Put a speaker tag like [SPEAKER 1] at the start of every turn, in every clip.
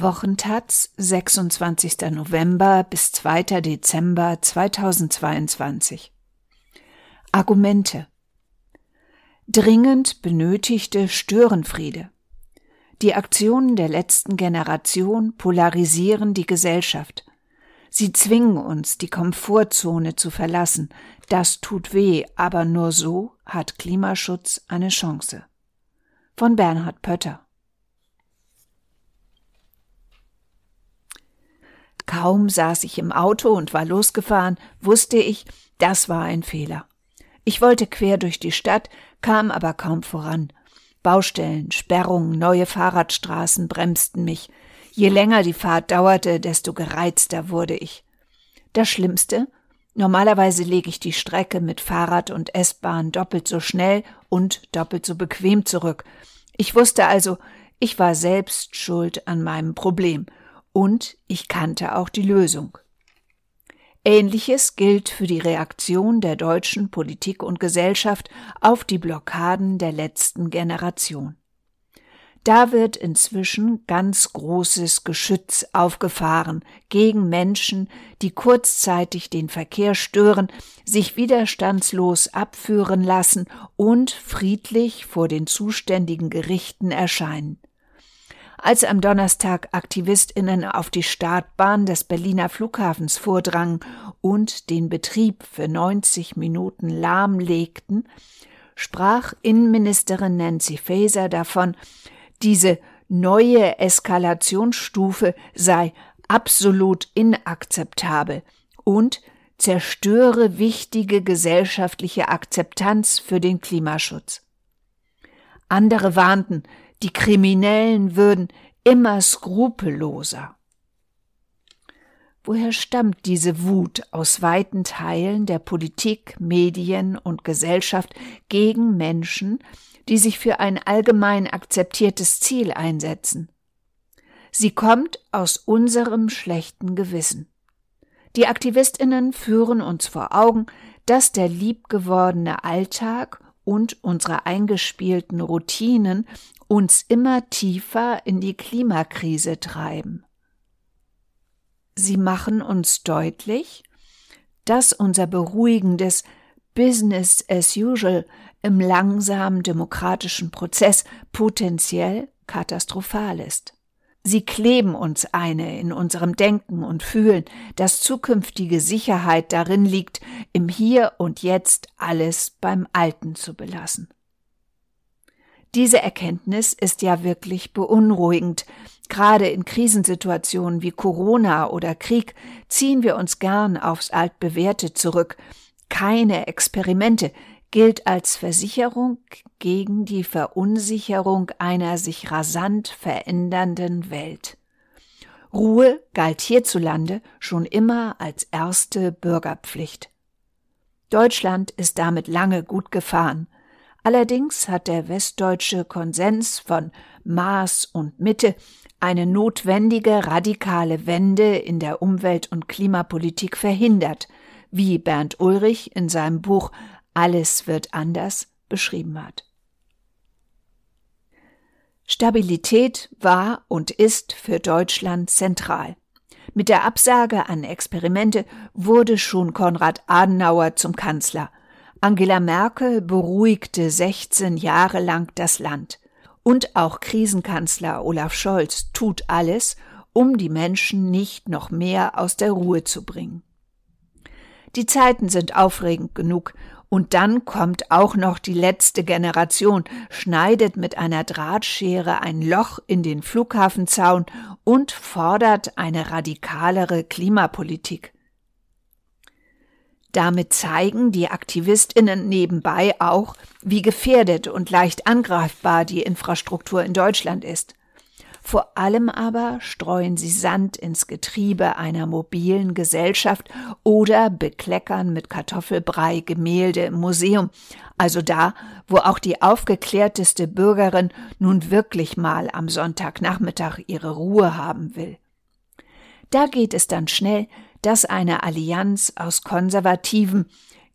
[SPEAKER 1] Wochentaz, 26. November bis 2. Dezember 2022. Argumente. Dringend benötigte Störenfriede. Die Aktionen der letzten Generation polarisieren die Gesellschaft. Sie zwingen uns, die Komfortzone zu verlassen. Das tut weh, aber nur so hat Klimaschutz eine Chance. Von Bernhard Pötter. Kaum saß ich im Auto und war losgefahren, wusste ich, das war ein Fehler. Ich wollte quer durch die Stadt, kam aber kaum voran. Baustellen, Sperrungen, neue Fahrradstraßen bremsten mich. Je länger die Fahrt dauerte, desto gereizter wurde ich. Das Schlimmste? Normalerweise lege ich die Strecke mit Fahrrad und S-Bahn doppelt so schnell und doppelt so bequem zurück. Ich wusste also, ich war selbst schuld an meinem Problem und ich kannte auch die Lösung. Ähnliches gilt für die Reaktion der deutschen Politik und Gesellschaft auf die Blockaden der letzten Generation. Da wird inzwischen ganz großes Geschütz aufgefahren gegen Menschen, die kurzzeitig den Verkehr stören, sich widerstandslos abführen lassen und friedlich vor den zuständigen Gerichten erscheinen als am Donnerstag Aktivistinnen auf die Startbahn des Berliner Flughafens vordrangen und den Betrieb für 90 Minuten lahmlegten, sprach Innenministerin Nancy Faeser davon, diese neue Eskalationsstufe sei absolut inakzeptabel und zerstöre wichtige gesellschaftliche Akzeptanz für den Klimaschutz. Andere warnten, die Kriminellen würden immer skrupelloser. Woher stammt diese Wut aus weiten Teilen der Politik, Medien und Gesellschaft gegen Menschen, die sich für ein allgemein akzeptiertes Ziel einsetzen? Sie kommt aus unserem schlechten Gewissen. Die Aktivistinnen führen uns vor Augen, dass der liebgewordene Alltag und unsere eingespielten Routinen uns immer tiefer in die Klimakrise treiben. Sie machen uns deutlich, dass unser beruhigendes Business as usual im langsamen demokratischen Prozess potenziell katastrophal ist. Sie kleben uns eine in unserem Denken und Fühlen, dass zukünftige Sicherheit darin liegt, im Hier und Jetzt alles beim Alten zu belassen. Diese Erkenntnis ist ja wirklich beunruhigend. Gerade in Krisensituationen wie Corona oder Krieg ziehen wir uns gern aufs Altbewährte zurück. Keine Experimente gilt als Versicherung gegen die Verunsicherung einer sich rasant verändernden Welt. Ruhe galt hierzulande schon immer als erste Bürgerpflicht. Deutschland ist damit lange gut gefahren. Allerdings hat der westdeutsche Konsens von Maß und Mitte eine notwendige radikale Wende in der Umwelt- und Klimapolitik verhindert, wie Bernd Ulrich in seinem Buch Alles wird anders beschrieben hat. Stabilität war und ist für Deutschland zentral. Mit der Absage an Experimente wurde schon Konrad Adenauer zum Kanzler. Angela Merkel beruhigte 16 Jahre lang das Land. Und auch Krisenkanzler Olaf Scholz tut alles, um die Menschen nicht noch mehr aus der Ruhe zu bringen. Die Zeiten sind aufregend genug, und dann kommt auch noch die letzte Generation, schneidet mit einer Drahtschere ein Loch in den Flughafenzaun und fordert eine radikalere Klimapolitik. Damit zeigen die Aktivistinnen nebenbei auch, wie gefährdet und leicht angreifbar die Infrastruktur in Deutschland ist. Vor allem aber streuen sie Sand ins Getriebe einer mobilen Gesellschaft oder bekleckern mit Kartoffelbrei Gemälde im Museum, also da, wo auch die aufgeklärteste Bürgerin nun wirklich mal am Sonntagnachmittag ihre Ruhe haben will. Da geht es dann schnell, dass eine Allianz aus konservativen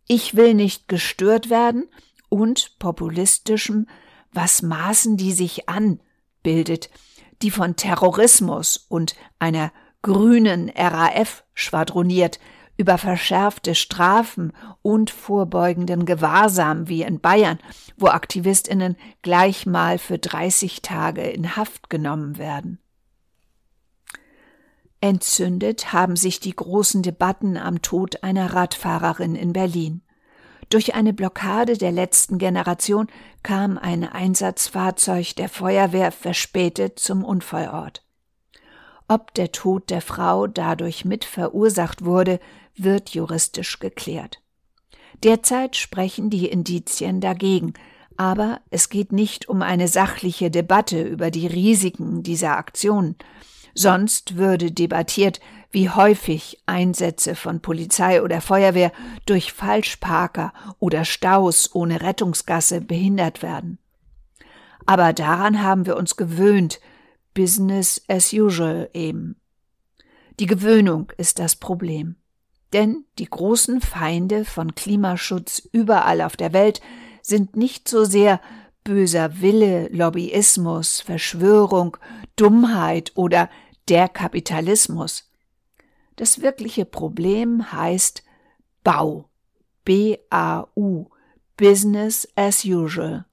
[SPEAKER 1] Ich will nicht gestört werden und populistischem Was maßen die sich an bildet, die von Terrorismus und einer grünen RAF schwadroniert, über verschärfte Strafen und vorbeugenden Gewahrsam wie in Bayern, wo Aktivistinnen gleich mal für 30 Tage in Haft genommen werden. Entzündet haben sich die großen Debatten am Tod einer Radfahrerin in Berlin. Durch eine Blockade der letzten Generation kam ein Einsatzfahrzeug der Feuerwehr verspätet zum Unfallort. Ob der Tod der Frau dadurch mit verursacht wurde, wird juristisch geklärt. Derzeit sprechen die Indizien dagegen, aber es geht nicht um eine sachliche Debatte über die Risiken dieser Aktion. Sonst würde debattiert, wie häufig Einsätze von Polizei oder Feuerwehr durch Falschparker oder Staus ohne Rettungsgasse behindert werden. Aber daran haben wir uns gewöhnt, Business as usual eben. Die Gewöhnung ist das Problem. Denn die großen Feinde von Klimaschutz überall auf der Welt sind nicht so sehr böser Wille, Lobbyismus, Verschwörung, Dummheit oder der Kapitalismus. Das wirkliche Problem heißt Bau. B-A-U. Business as usual.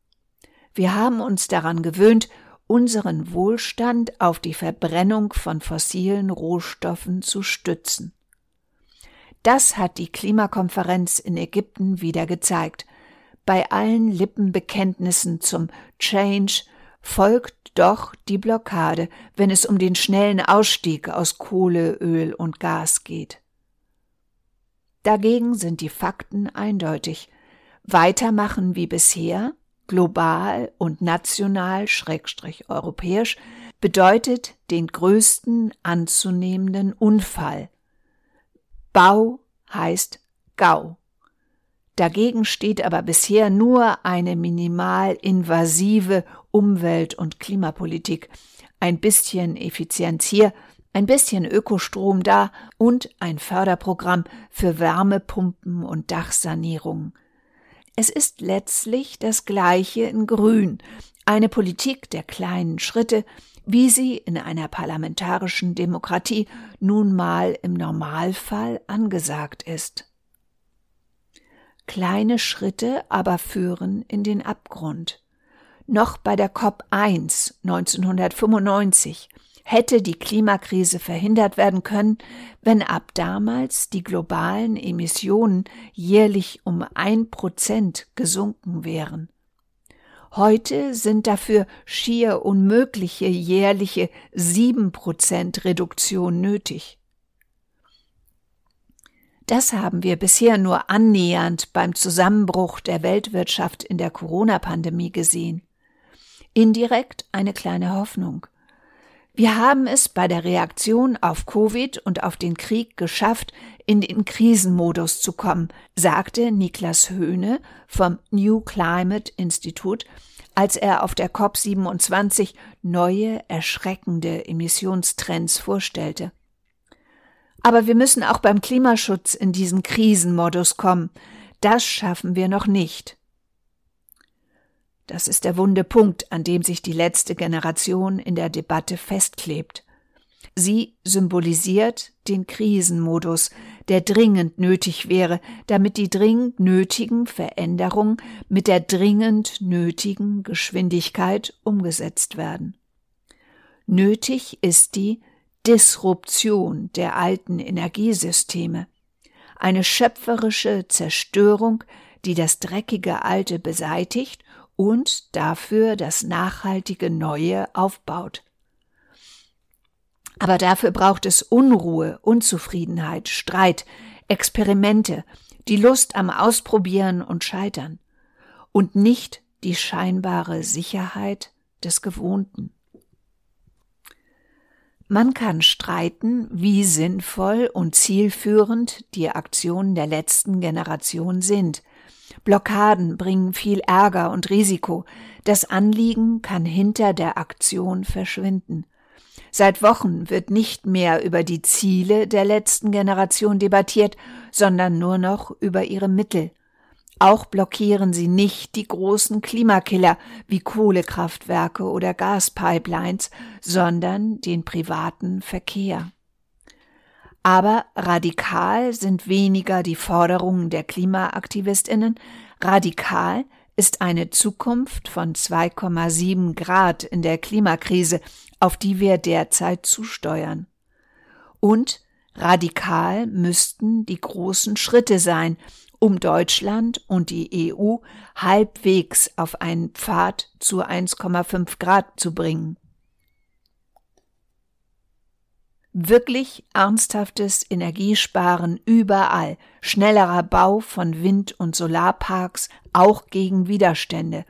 [SPEAKER 1] Wir haben uns daran gewöhnt, unseren Wohlstand auf die Verbrennung von fossilen Rohstoffen zu stützen. Das hat die Klimakonferenz in Ägypten wieder gezeigt. Bei allen Lippenbekenntnissen zum Change folgt doch die Blockade, wenn es um den schnellen Ausstieg aus Kohle, Öl und Gas geht. Dagegen sind die Fakten eindeutig. Weitermachen wie bisher, global und national, schrägstrich europäisch, bedeutet den größten anzunehmenden Unfall, Bau heißt Gau. Dagegen steht aber bisher nur eine minimal invasive Umwelt- und Klimapolitik, ein bisschen Effizienz hier, ein bisschen Ökostrom da und ein Förderprogramm für Wärmepumpen und Dachsanierung. Es ist letztlich das gleiche in Grün, eine Politik der kleinen Schritte, wie sie in einer parlamentarischen Demokratie nun mal im Normalfall angesagt ist. Kleine Schritte aber führen in den Abgrund. Noch bei der COP 1 1995 hätte die Klimakrise verhindert werden können, wenn ab damals die globalen Emissionen jährlich um ein Prozent gesunken wären. Heute sind dafür schier unmögliche jährliche sieben Prozent Reduktion nötig. Das haben wir bisher nur annähernd beim Zusammenbruch der Weltwirtschaft in der Corona-Pandemie gesehen. Indirekt eine kleine Hoffnung. Wir haben es bei der Reaktion auf Covid und auf den Krieg geschafft, in den Krisenmodus zu kommen, sagte Niklas Höhne vom New Climate Institute, als er auf der COP27 neue, erschreckende Emissionstrends vorstellte. Aber wir müssen auch beim Klimaschutz in diesen Krisenmodus kommen. Das schaffen wir noch nicht. Das ist der wunde Punkt, an dem sich die letzte Generation in der Debatte festklebt. Sie symbolisiert den Krisenmodus, der dringend nötig wäre, damit die dringend nötigen Veränderungen mit der dringend nötigen Geschwindigkeit umgesetzt werden. Nötig ist die Disruption der alten Energiesysteme, eine schöpferische Zerstörung, die das dreckige Alte beseitigt und dafür das nachhaltige Neue aufbaut. Aber dafür braucht es Unruhe, Unzufriedenheit, Streit, Experimente, die Lust am Ausprobieren und Scheitern und nicht die scheinbare Sicherheit des Gewohnten. Man kann streiten, wie sinnvoll und zielführend die Aktionen der letzten Generation sind, Blockaden bringen viel Ärger und Risiko. Das Anliegen kann hinter der Aktion verschwinden. Seit Wochen wird nicht mehr über die Ziele der letzten Generation debattiert, sondern nur noch über ihre Mittel. Auch blockieren sie nicht die großen Klimakiller wie Kohlekraftwerke oder Gaspipelines, sondern den privaten Verkehr. Aber radikal sind weniger die Forderungen der Klimaaktivistinnen, radikal ist eine Zukunft von 2,7 Grad in der Klimakrise, auf die wir derzeit zusteuern. Und radikal müssten die großen Schritte sein, um Deutschland und die EU halbwegs auf einen Pfad zu 1,5 Grad zu bringen. Wirklich ernsthaftes Energiesparen überall, schnellerer Bau von Wind- und Solarparks auch gegen Widerstände,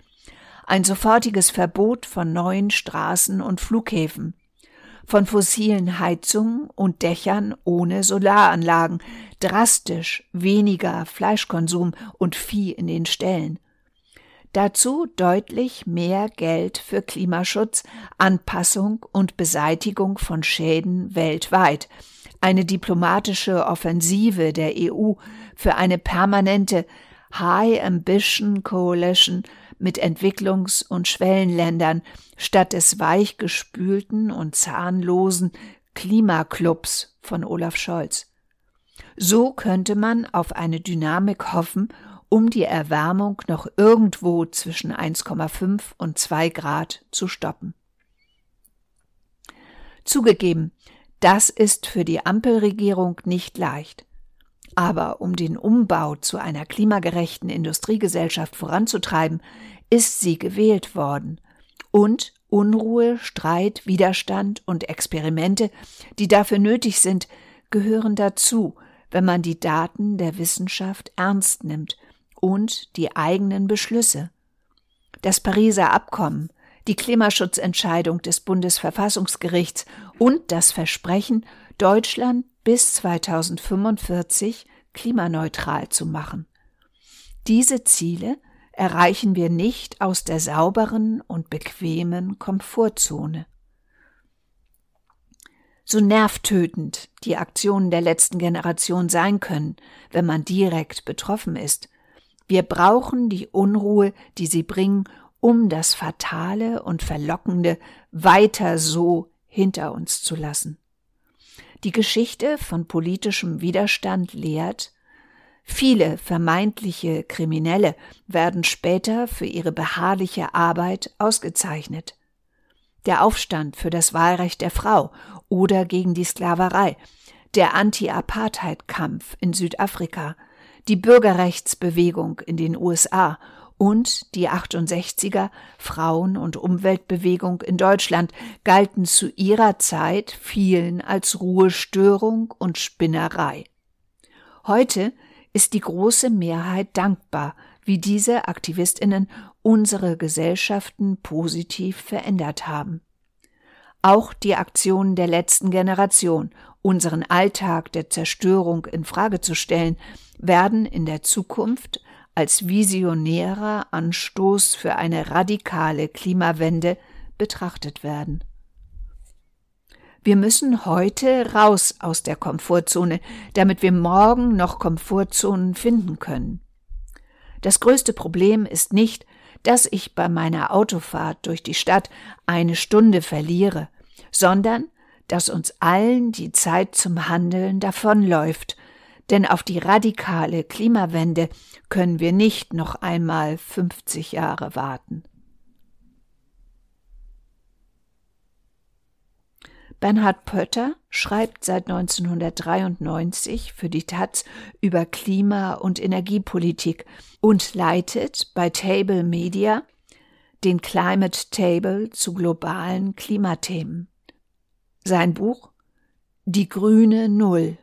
[SPEAKER 1] ein sofortiges Verbot von neuen Straßen und Flughäfen, von fossilen Heizungen und Dächern ohne Solaranlagen, drastisch weniger Fleischkonsum und Vieh in den Ställen. Dazu deutlich mehr Geld für Klimaschutz, Anpassung und Beseitigung von Schäden weltweit, eine diplomatische Offensive der EU für eine permanente High Ambition Coalition mit Entwicklungs- und Schwellenländern statt des weichgespülten und zahnlosen Klimaclubs von Olaf Scholz. So könnte man auf eine Dynamik hoffen, um die Erwärmung noch irgendwo zwischen 1,5 und 2 Grad zu stoppen. Zugegeben, das ist für die Ampelregierung nicht leicht. Aber um den Umbau zu einer klimagerechten Industriegesellschaft voranzutreiben, ist sie gewählt worden. Und Unruhe, Streit, Widerstand und Experimente, die dafür nötig sind, gehören dazu, wenn man die Daten der Wissenschaft ernst nimmt und die eigenen Beschlüsse. Das Pariser Abkommen, die Klimaschutzentscheidung des Bundesverfassungsgerichts und das Versprechen, Deutschland bis 2045 klimaneutral zu machen. Diese Ziele erreichen wir nicht aus der sauberen und bequemen Komfortzone. So nervtötend die Aktionen der letzten Generation sein können, wenn man direkt betroffen ist, wir brauchen die Unruhe, die sie bringen, um das Fatale und Verlockende weiter so hinter uns zu lassen. Die Geschichte von politischem Widerstand lehrt, viele vermeintliche Kriminelle werden später für ihre beharrliche Arbeit ausgezeichnet. Der Aufstand für das Wahlrecht der Frau oder gegen die Sklaverei, der Anti-Apartheid-Kampf in Südafrika, die Bürgerrechtsbewegung in den USA und die 68er Frauen- und Umweltbewegung in Deutschland galten zu ihrer Zeit vielen als Ruhestörung und Spinnerei. Heute ist die große Mehrheit dankbar, wie diese Aktivistinnen unsere Gesellschaften positiv verändert haben. Auch die Aktionen der letzten Generation, unseren Alltag der Zerstörung in Frage zu stellen, werden in der Zukunft als visionärer Anstoß für eine radikale Klimawende betrachtet werden. Wir müssen heute raus aus der Komfortzone, damit wir morgen noch Komfortzonen finden können. Das größte Problem ist nicht, dass ich bei meiner Autofahrt durch die Stadt eine Stunde verliere, sondern dass uns allen die Zeit zum Handeln davonläuft denn auf die radikale Klimawende können wir nicht noch einmal 50 Jahre warten. Bernhard Pötter schreibt seit 1993 für die Taz über Klima- und Energiepolitik und leitet bei Table Media den Climate Table zu globalen Klimathemen. Sein Buch Die grüne Null